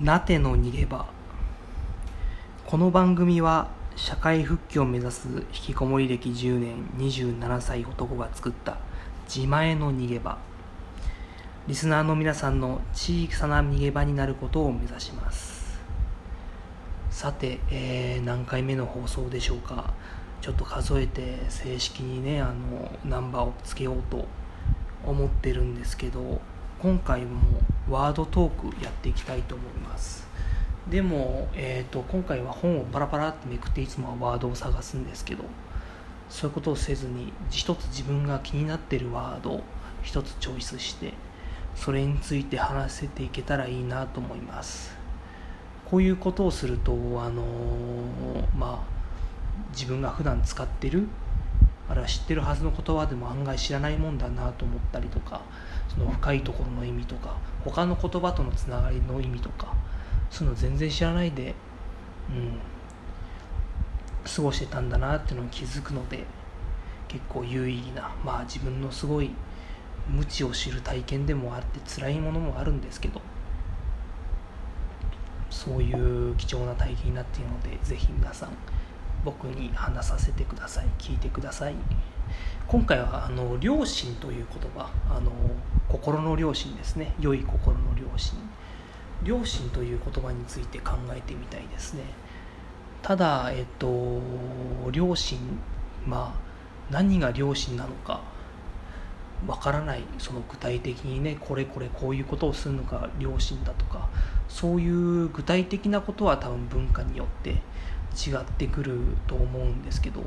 なての逃げ場。この番組は社会復帰を目指す引きこもり歴10年27歳男が作った自前の逃げ場。リスナーの皆さんの小さな逃げ場になることを目指します。さて、えー、何回目の放送でしょうか。ちょっと数えて正式にねあのナンバーをつけようと思ってるんですけど今回もワードトークやっていきたいと思います。でも、えーと、今回は本をパラパラってめくっていつもはワードを探すんですけどそういうことをせずに一つ自分が気になってるワードを一つチョイスしてそれについて話せていけたらいいなと思います。こういうことをするとあのー、まあ自分が普段使ってるあるいは知ってるはずの言葉でも案外知らないもんだなと思ったりとかその深いところの意味とか他の言葉とのつながりの意味とかそういうの全然知らないで、うん、過ごしてたんだなっていうのに気づくので結構有意義なまあ自分のすごい無知を知る体験でもあって辛いものもあるんですけどそういう貴重な体験になっているのでぜひ皆さん僕に話させてください。聞いてください。今回はあの良心という言葉あの心の良心ですね。良い心の良心。良心という言葉について考えてみたいですね。ただえっと良心まあ何が良心なのか。わからないその具体的にねこれこれこういうことをするのが良心だとかそういう具体的なことは多分文化によって違ってくると思うんですけど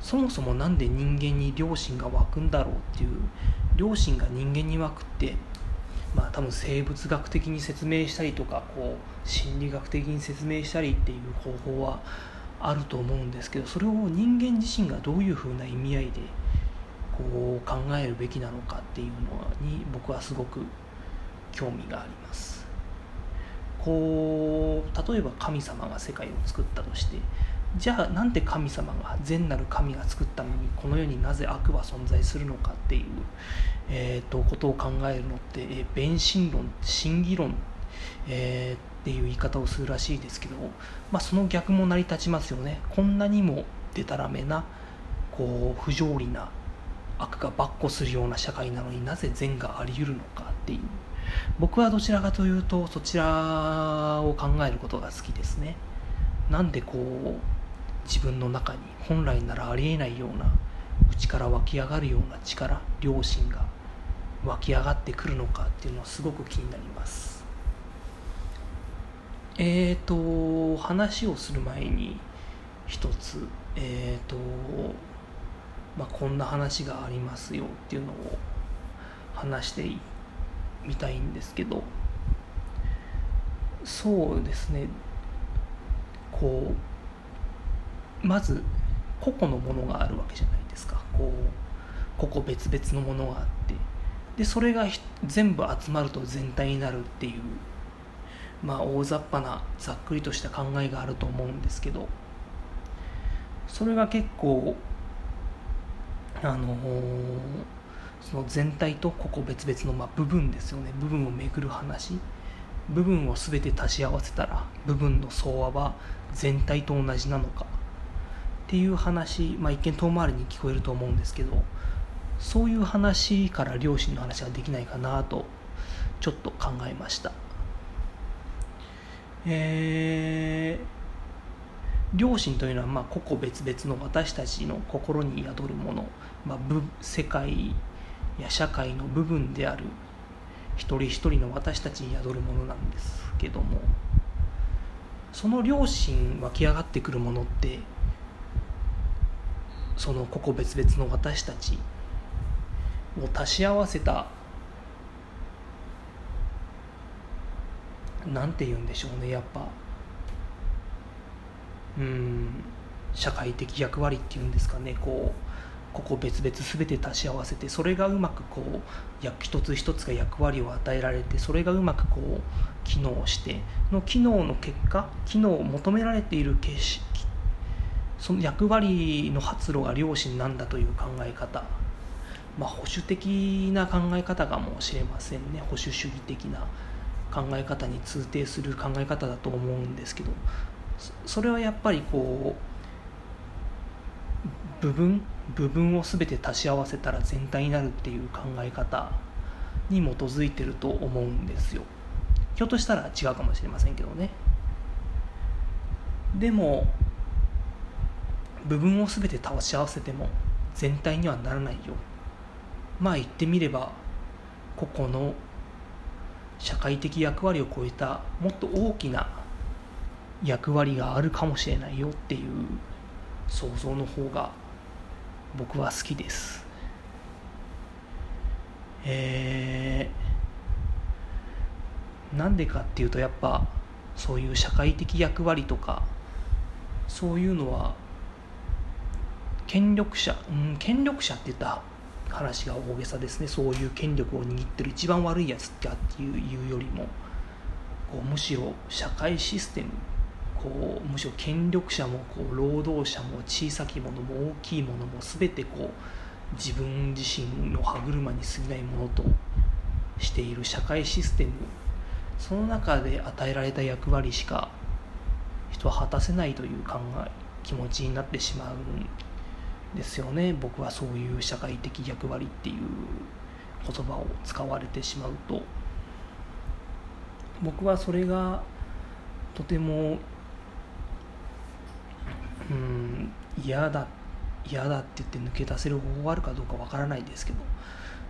そもそも何で人間に良心が湧くんだろうっていう良心が人間に湧くってまあ多分生物学的に説明したりとかこう心理学的に説明したりっていう方法はあると思うんですけどそれを人間自身がどういうふうな意味合いでこう考えるべきなのかっていうのに僕はすごく興味があります。こう例えば神様が世界を作ったとしてじゃあなんで神様が善なる神が作ったのにこの世になぜ悪は存在するのかっていう、えーと、ことを考えるのって、えー、弁心論真偽論、えー、っていう言い方をするらしいですけど、まあ、その逆も成り立ちますよねこんなにもでたらめなこう不条理な悪が跋扈するような社会なのになぜ善があり得るのかっていう。僕はどちらかというとそちらを考えることが好きですね。なんでこう自分の中に本来ならありえないような内から湧き上がるような力良心が湧き上がってくるのかっていうのはすごく気になります。えーと話をする前に一つえーとまあこんな話がありますよっていうのを話してみたいんですけどそうですね。こうまず個々のものがあるわけじゃないですか。こう個々別々のものがあって。でそれが全部集まると全体になるっていうまあ大雑把なざっくりとした考えがあると思うんですけどそれが結構あのその全体とここ別々のま部分ですよね。部分をめぐる話。部分を全て足し合わせたら部分の相和は全体と同じなのか。っていう話、まあ、一見遠回りに聞こえると思うんですけどそういう話から両親の話ができないかなとちょっと考えました。えー、両親というのはまあ個々別々の私たちの心に宿るもの、まあ、世界や社会の部分である一人一人の私たちに宿るものなんですけどもその良心湧き上がってくるものってその個々別々の私たちを足し合わせたなんて言うんでしょうねやっぱ。うん社会的役割っていうんですかねこうここ別々全て足し合わせてそれがうまくこう一つ一つが役割を与えられてそれがうまくこう機能しての機能の結果機能を求められている形式その役割の発露が良心なんだという考え方。まあ保守的な考え方かもしれませんね。保守主義的な考え方に通底する考え方だと思うんですけどそれはやっぱりこう部分部分を全て足し合わせたら全体になるっていう考え方に基づいてると思うんですよ。ひょっとしたら違うかもしれませんけどね。でも部分を全て足し合わせても全体にはならないよ。まあ言ってみれば個々の社会的役割を超えたもっと大きな役割があるかもしれないよっていう想像の方が僕は好きです。えー、なんでかっていうとやっぱそういう社会的役割とかそういうのは権力者、うん、権力者って言った話が大げさですね。そういう権力を握ってる一番悪いやつっていうよりもこうむしろ社会システムこうむしろ権力者もこう労働者も小さきものも大きいものも全てこう自分自身の歯車に過ぎないものとしている社会システムその中で与えられた役割しか人は果たせないという考え気持ちになってしまうんですよね。僕はそういう社会的役割っていう言葉を使われてしまうと僕はそれがとてもうん嫌だ嫌だって言って抜け出せる方法があるかどうかわからないですけど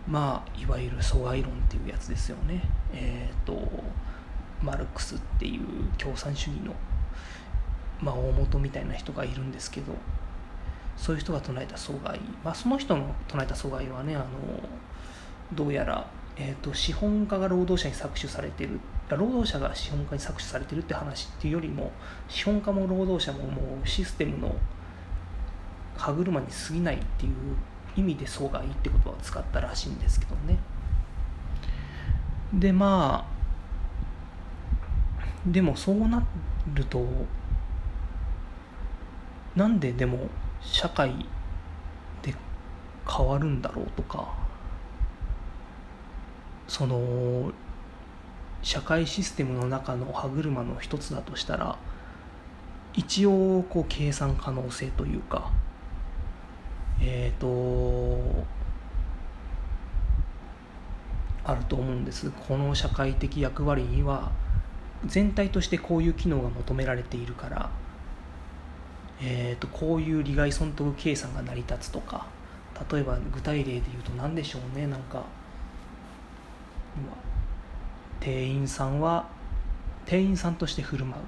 まあいわゆる疎外論っていうやつですよね。えっ、ー、とマルクスっていう共産主義の、まあ、大元みたいな人がいるんですけどそういう人が唱えた阻害、まあ、その人の唱えた阻害はねあのどうやら、えーと、資本家が労働者に搾取されてる。労働者が資本家に搾取されてるって話っていうよりも資本家も労働者ももうシステムの歯車に過ぎないっていう意味で阻害って言葉を使ったらしいんですけどね。でまあでもそうなるとなんででも社会で変わるんだろうとかその社会システムの中の歯車の一つだとしたら一応こう計算可能性というかえっ、ー、とあると思うんです。この社会的役割には全体としてこういう機能が求められているから、えーと、こういう利害損得計算が成り立つとか例えば具体例で言うと何でしょうね。なんか店員さんは店員さんとして振る舞う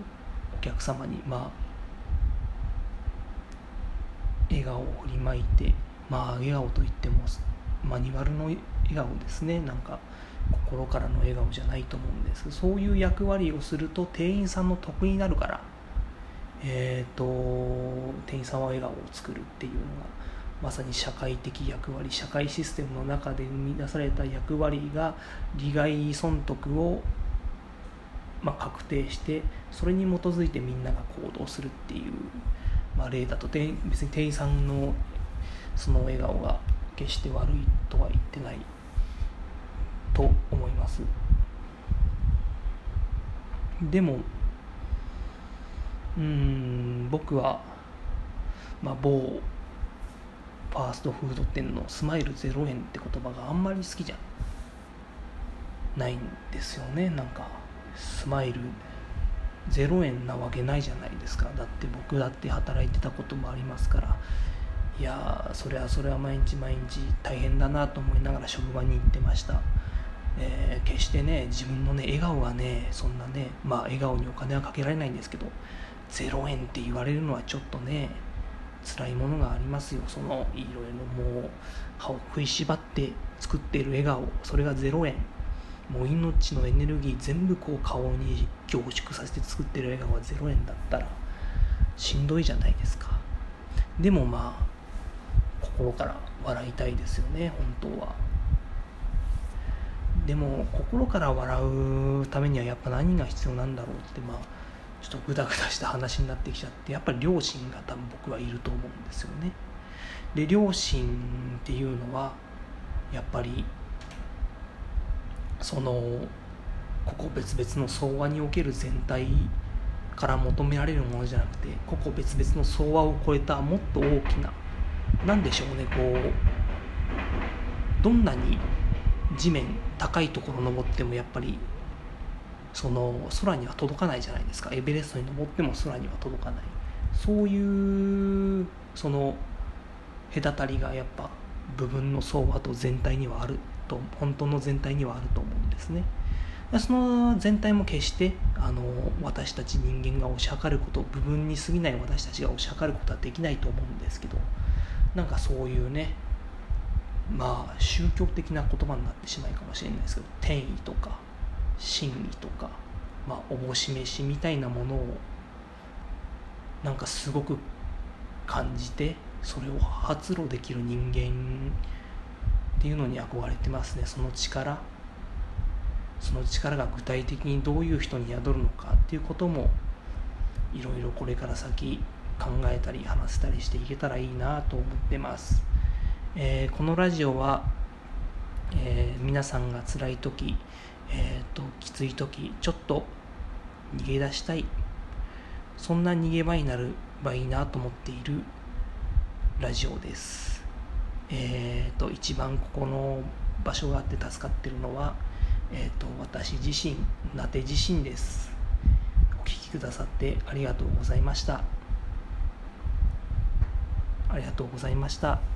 お客様にまあ笑顔を振りまいてまあ笑顔といってもマニュアルの笑顔ですね。なんか心からの笑顔じゃないと思うんです。そういう役割をすると店員さんの得になるからえっ、ー、と店員さんは笑顔を作るっていうのがまさに社会的役割社会システムの中で生み出された役割が利害損得を、まあ、確定してそれに基づいてみんなが行動するっていう、まあ、例だと別に店員さんのその笑顔が決して悪いとは言ってないと思います。でもうん僕は、まあ、某ファーストフード店のスマイル0円って言葉があんまり好きじゃないんですよね。なんかスマイル0円なわけないじゃないですか。だって僕だって働いてたこともありますから。いやそれはそれは毎日毎日大変だなと思いながら職場に行ってました。えー、決してね自分のね笑顔がねそんなねまあ笑顔にお金はかけられないんですけど0円って言われるのはちょっとね辛いものがありますよ。そのいろいろもう歯を食いしばって作っている笑顔。それが0円。もう命のエネルギー全部こう顔に凝縮させて作ってる笑顔が0円だったらしんどいじゃないですか。でもまあ心から笑いたいですよね。本当は。でも心から笑うためにはやっぱ何が必要なんだろうってまあちょっとグダグダした話になってきちゃってやっぱり両親が多分僕はいると思うんですよね。で両親っていうのはやっぱりその個々別々の相和における全体から求められるものじゃなくて個々別々の相和を超えたもっと大きな何でしょうねこうどんなに地面高いところ登ってもやっぱりその空には届かないじゃないですか。エベレストに登っても空には届かない。そういうその隔たりがやっぱ部分の相和と全体にはあると本当の全体にはあると思うんですね。その全体も決してあの私たち人間が推し量ること部分に過ぎない私たちが推し量ることはできないと思うんですけどなんかそういうねまあ宗教的な言葉になってしまいかもしれないですけど天意とか真理とか、まあ、おぼし飯みたいなものをなんかすごく感じてそれを発露できる人間っていうのに憧れてますね。その力その力が具体的にどういう人に宿るのかっていうこともいろいろこれから先考えたり話せたりしていけたらいいなと思ってます、えー、このラジオは、えー、皆さんが辛い時、えーと、きつい時ちょっと逃げ出したい。そんな逃げ場になればいいなと思っているラジオです。えっ、ー、と一番ここの場所があって助かってるのはえっ、ー、と私自身伊達自身です。お聴きくださってありがとうございました。ありがとうございました。